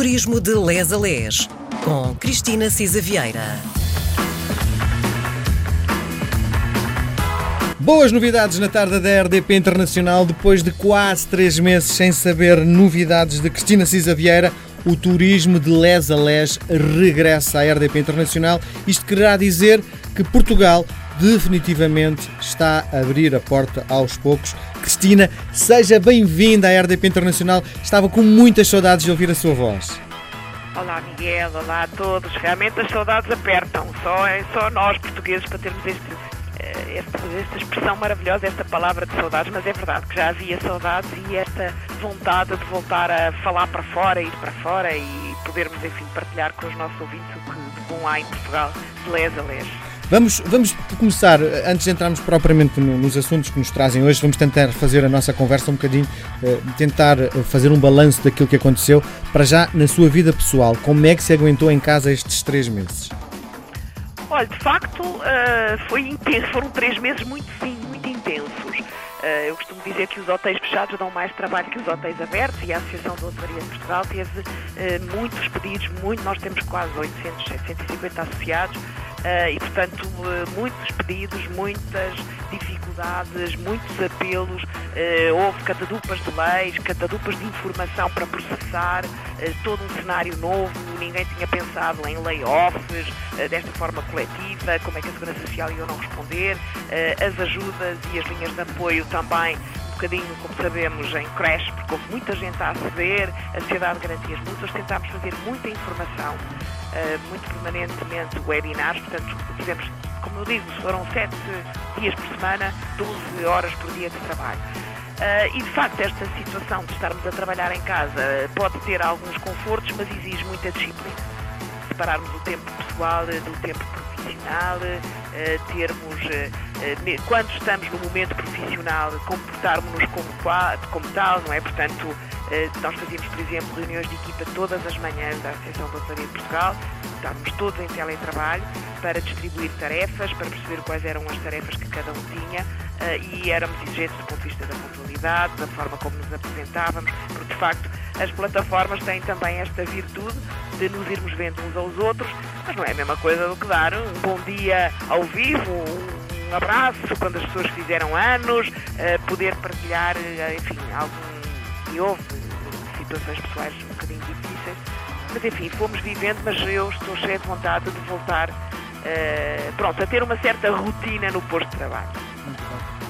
Turismo de Les a Les, com Cristina Cisa Vieira. Boas novidades na tarde da RDP Internacional. Depois de quase três meses sem saber novidades de Cristina Cisa Vieira, o turismo de Les a Les regressa à RDP Internacional. Isto quererá dizer que Portugal definitivamente está a abrir a porta aos poucos. Cristina, seja bem-vinda à RDP Internacional. Estava com muitas saudades de ouvir a sua voz. Olá Miguel, olá a todos. Realmente as saudades apertam. Só, é só nós portugueses para termos este, eh, esta, esta expressão maravilhosa, esta palavra de saudades, mas é verdade que já havia saudades e esta vontade de voltar a falar para fora, ir para fora e podermos, enfim, partilhar com os nossos ouvintes o que de bom há em Portugal, de les a. Vamos, vamos começar, antes de entrarmos propriamente nos assuntos que nos trazem hoje, vamos tentar fazer a nossa conversa um bocadinho, eh, tentar eh, fazer um balanço daquilo que aconteceu. Para já, na sua vida pessoal, como é que se aguentou em casa estes três meses? Olha, de facto, foi intenso, foram três meses muito, sim, muito intensos. Eu costumo dizer que os hotéis fechados dão mais trabalho que os hotéis abertos e a Associação de Hotelaria de Portugal teve muitos pedidos, muito, nós temos quase 800, 750 associados e, portanto, uh, muitos pedidos, muitas dificuldades, muitos apelos, uh, houve catadupas de leis, catadupas de informação para processar, todo um cenário novo, ninguém tinha pensado em layoffs desta forma coletiva, como é que a Segurança Social ia não responder, as ajudas e as linhas de apoio também bocadinho, como sabemos, em creche, porque houve muita gente a aceder, a Sociedade de Garantias Mútuas, tentámos fazer muita informação, uh, muito permanentemente webinars, portanto, tivemos, como eu digo, foram sete dias por semana, 12 horas por dia de trabalho. Uh, e de facto, esta situação de estarmos a trabalhar em casa pode ter alguns confortos, mas exige muita disciplina. Separarmos o tempo pessoal do tempo profissional, uh, termos, quando estamos no momento profissional, comportarmos-nos como, como tal, não é? Portanto, nós fazíamos, por exemplo, reuniões de equipa todas as manhãs da Associação de de Portugal, estávamos todos em teletrabalho para distribuir tarefas, para perceber quais eram as tarefas que cada um tinha e éramos exigentes do ponto de vista da pontualidade, da forma como nos apresentávamos, porque de facto as plataformas têm também esta virtude de nos irmos vendo uns aos outros, mas não é a mesma coisa do que dar um bom dia ao vivo, um abraço quando as pessoas fizeram anos, poder partilhar, enfim, algum. E houve situações pessoais um bocadinho difíceis, mas enfim, fomos vivendo, mas eu estou cheia de vontade de voltar, uh, pronto, a ter uma certa rotina no posto de trabalho.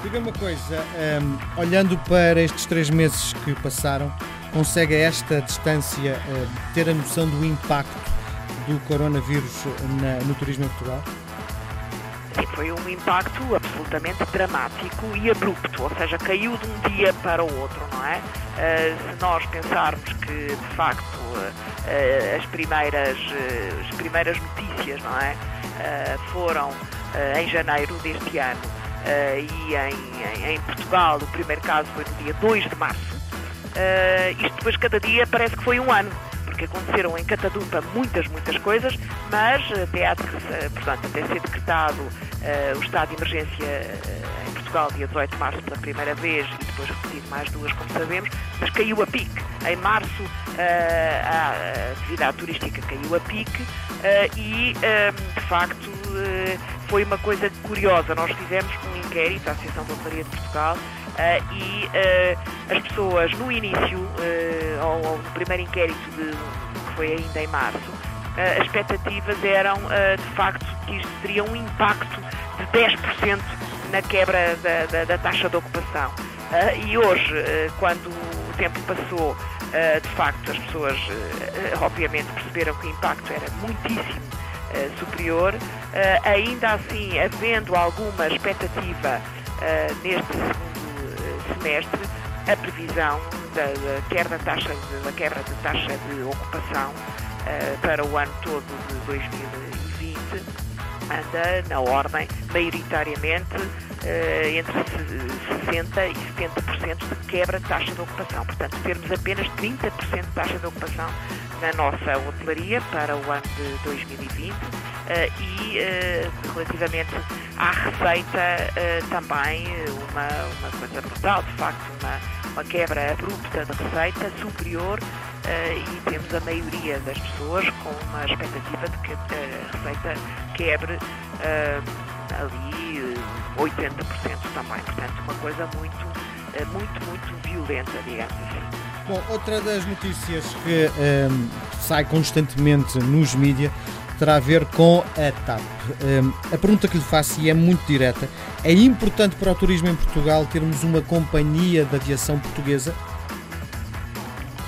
Diga uma coisa, um, olhando para estes três meses que passaram, consegue a esta distância uh, ter a noção do impacto do coronavírus na, no turismo em Portugal? Foi um impacto absolutamente dramático e abrupto, ou seja, caiu de um dia para o outro, não é? Uh, se nós pensarmos que, de facto, uh, as, primeiras, uh, as primeiras notícias, não é? foram em janeiro deste ano e em, em, em, Portugal o primeiro caso foi no dia 2 de março. isto depois, cada dia, parece que foi um ano porque aconteceram em Catadupa muitas, muitas coisas, mas até, há, portanto, até ser decretado uh, o estado de emergência uh, em Portugal, dia 18 de março, pela primeira vez, e depois repetido mais duas, como sabemos, mas caiu a pique. Em março, uh, a atividade turística caiu a pique e, de facto, foi uma coisa curiosa. Nós fizemos um inquérito, a Associação de Hotelaria de Portugal, Uh, e uh, as pessoas no início, uh, ou, ou, no primeiro inquérito de, que foi ainda em março, as expectativas eram de facto que isto teria um impacto de 10% na quebra da, da, da, taxa de ocupação. e hoje, quando o tempo passou, de facto as pessoas obviamente perceberam que o impacto era muitíssimo superior, ainda assim havendo alguma expectativa neste segundo semestre a previsão da, da, da, taxa de, da quebra de taxa de ocupação uh, para o ano todo de 2020 anda na ordem, maioritariamente, uh, entre 60% e 70% de quebra de taxa de ocupação. Portanto, termos apenas 30% de taxa de ocupação na nossa hotelaria para o ano de 2020 uh, e uh, relativamente à receita uh, também uma, uma coisa brutal, de facto, uma, uma quebra abrupta de receita superior e temos a maioria das pessoas com uma expectativa de que a receita quebre ali 80% também. Portanto, uma coisa muito, muito, muito violenta, digamos assim. Bom, outra das notícias que um, sai constantemente nos mídias terá a ver com a TAP. Um, a pergunta que lhe faço, e é muito direta, é importante para o turismo em Portugal termos uma companhia de aviação portuguesa?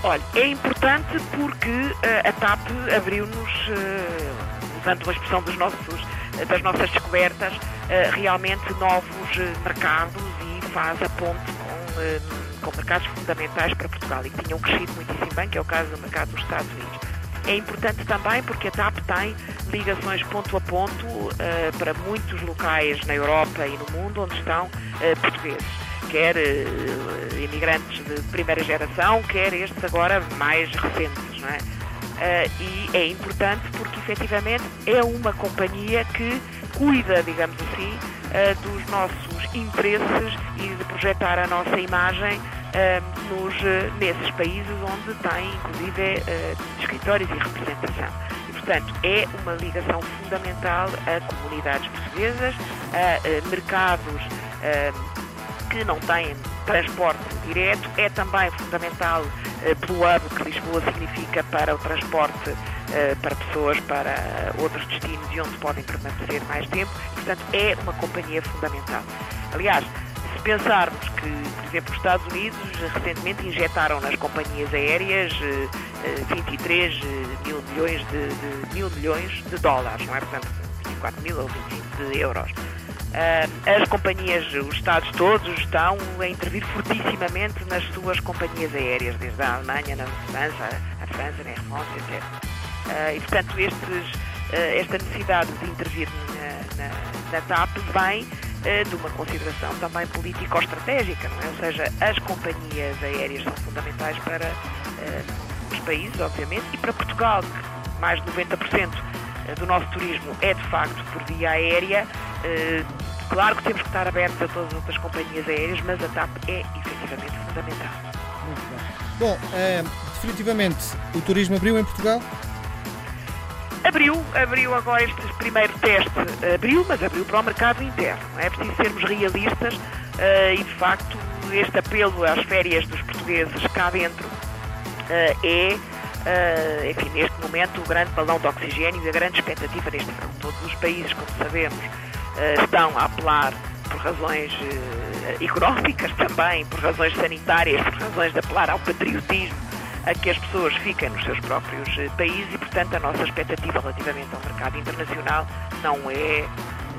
Olha, é importante porque uh, a TAP abriu-nos, uh, usando uma expressão dos nossos, das nossas descobertas, uh, realmente novos mercados e faz a ponte com mercados fundamentais para Portugal e que tinham crescido muitíssimo bem, que é o caso do mercado dos Estados Unidos. É importante também porque a TAP tem ligações ponto a ponto uh, para muitos locais na Europa e no mundo onde estão uh, portugueses, quer uh, imigrantes de primeira geração, quer estes agora mais recentes. Não é? e é importante porque efetivamente é uma companhia que cuida, digamos assim, dos nossos interesses e de projetar a nossa imagem nos, eh, nesses países onde tem, inclusive, eh, escritórios e representação. E, portanto, é uma ligação fundamental a comunidades portuguesas, a, a mercados que não têm transporte direto, é também fundamental eh, pelo hub que Lisboa significa para o transporte para pessoas para outros destinos e onde podem permanecer mais tempo. Portanto, é uma companhia fundamental. Aliás, pensarmos que, por exemplo, os Estados Unidos recentemente injetaram nas companhias aéreas 23 eh, eh, mil milhões de, de, mil milhões de dólares, não é? Portanto, 24 mil ou 25 de euros. Eh, as companhias, os Estados todos estão a intervir fortissimamente nas suas companhias aéreas, desde a Alemanha, na França, a França, na France, etc. E, portanto, estes, esta necessidade de intervir na, na, na TAP vem eh, de uma consideração também político-estratégica, não é? Ou seja, as companhias aéreas são fundamentais para uh, os países, obviamente, e para Portugal, que mais de 90% eh, do nosso turismo é de facto por via aérea. Uh, claro que temos que estar abertos a todas as outras companhias aéreas, mas a TAP é efetivamente fundamental. Muito bem. Bom, definitivamente o turismo abriu em Portugal? Abriu, abriu agora este primeiro teste, abriu, mas abriu para o mercado interno. É preciso sermos realistas uh, e, de facto, este apelo às férias dos portugueses cá dentro uh, é, uh, enfim, neste momento, o grande balão de oxigênio e a grande expectativa neste verão. Todos os países, como sabemos, estão a apelar por razões económicas também, por razões sanitárias, por razões de apelar ao patriotismo a que as pessoas fiquem nos seus próprios eh, países e, portanto, a nossa expectativa relativamente ao mercado internacional não é,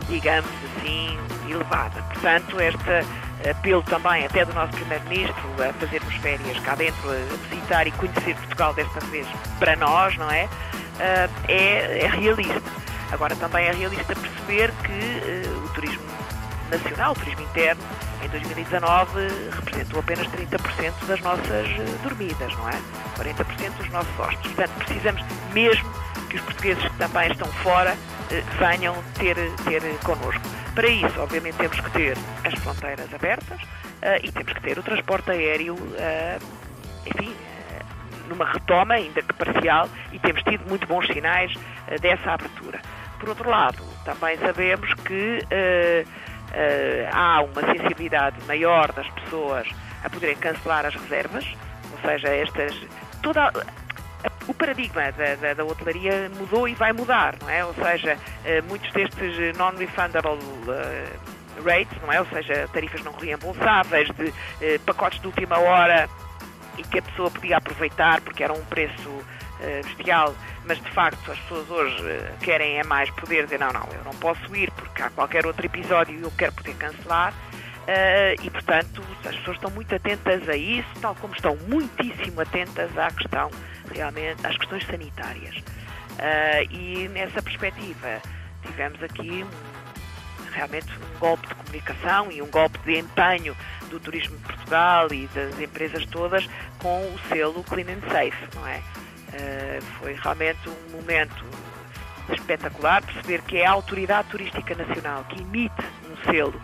digamos assim, elevada. Portanto, este apelo também até do nosso Primeiro-Ministro a fazermos férias cá dentro, a visitar e conhecer Portugal desta vez para nós, não é? Eh, é, é realista. Agora também é realista perceber que uh, o turismo nacional, o turismo interno, em 2019 representou apenas 30% das nossas eh, dormidas, não é? 40% dos nossos hóspedes. Portanto, precisamos mesmo que os portugueses que também estão fora eh, venham ter, ter connosco. Para isso, obviamente, temos que ter as fronteiras abertas e temos que ter o transporte aéreo, enfim, numa retoma, ainda que parcial, e temos tido muito bons sinais dessa abertura. Por outro lado, também sabemos que há uma sensibilidade maior das pessoas a poderem cancelar as reservas, ou seja, estas. Toda, o paradigma da, da, da, hotelaria mudou e vai mudar, não é? Ou seja, uh, muitos destes non-refundable uh, rates, não é? Ou seja, tarifas não reembolsáveis, de uh, pacotes de última hora e que a pessoa podia aproveitar porque era um preço bestial, mas de facto as pessoas hoje uh, querem é mais poder dizer não, não, eu não posso ir porque há qualquer outro episódio e eu quero poder cancelar. Uh, e, portanto, as pessoas estão muito atentas a isso, tal como estão muitíssimo atentas à questão, realmente, às questões sanitárias. Uh, e nessa perspectiva, tivemos aqui realmente um golpe de comunicação e um golpe de empenho do turismo de Portugal e das empresas todas com o selo Clean and Safe, não é? Uh, foi realmente um momento espetacular perceber que é a Autoridade Turística Nacional que emite um selo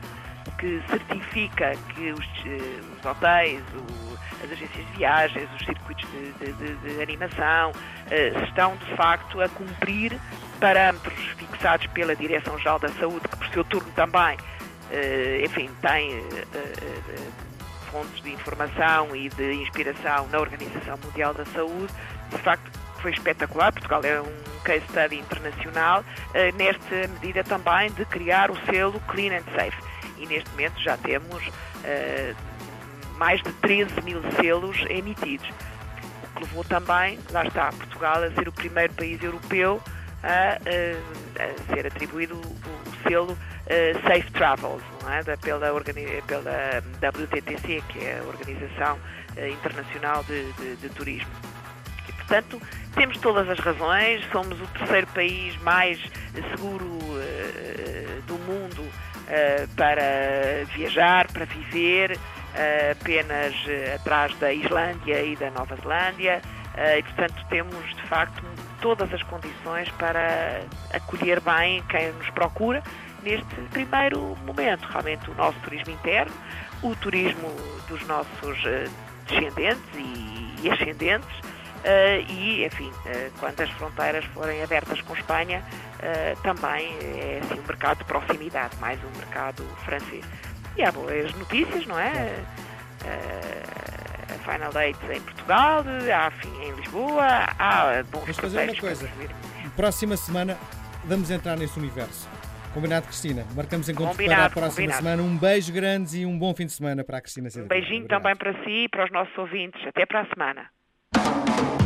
que certifica que os, os hotéis, o, as agências de viagens, os circuitos de, de, de animação, estão de facto a cumprir parâmetros fixados pela Direção-Geral da Saúde, que por seu turno também, enfim, tem fontes de informação e de inspiração na Organização Mundial da Saúde, de facto foi espetacular. Portugal é um case study internacional, uh, nesta medida também de criar o selo Clean and Safe. E neste momento já temos uh, mais de 13 mil selos emitidos. O que levou também, lá está, Portugal a ser o primeiro país europeu a, a ser atribuído o, selo Safe Travels, é? pela, pela WTTC, que é a Organização Internacional de, de, de Turismo. Portanto, temos todas as razões, somos o terceiro país mais seguro uh, do mundo para viajar, para viver, apenas atrás da Islândia e da Nova Zelândia. e, portanto, temos de facto todas as condições para acolher bem quem nos procura neste primeiro momento. Realmente o nosso turismo interno, o turismo dos nossos descendentes e ascendentes eh, e, enfim, uh, quando as fronteiras forem abertas com Espanha, também é assim, um mercado de proximidade, mais um mercado francês. E há boas notícias, não é? a Final Date em Portugal, há fim em Lisboa, há bons Vamos fazer uma coisa. Próxima semana vamos entrar nesse universo. Combinado, Cristina. Marcamos encontro combinado, para a próxima combinado. semana. Um beijo grande e um bom fim de semana para a Cristina. Um beijinho Obrigado. também para si e para os nossos ouvintes. Até para a semana. Thank you.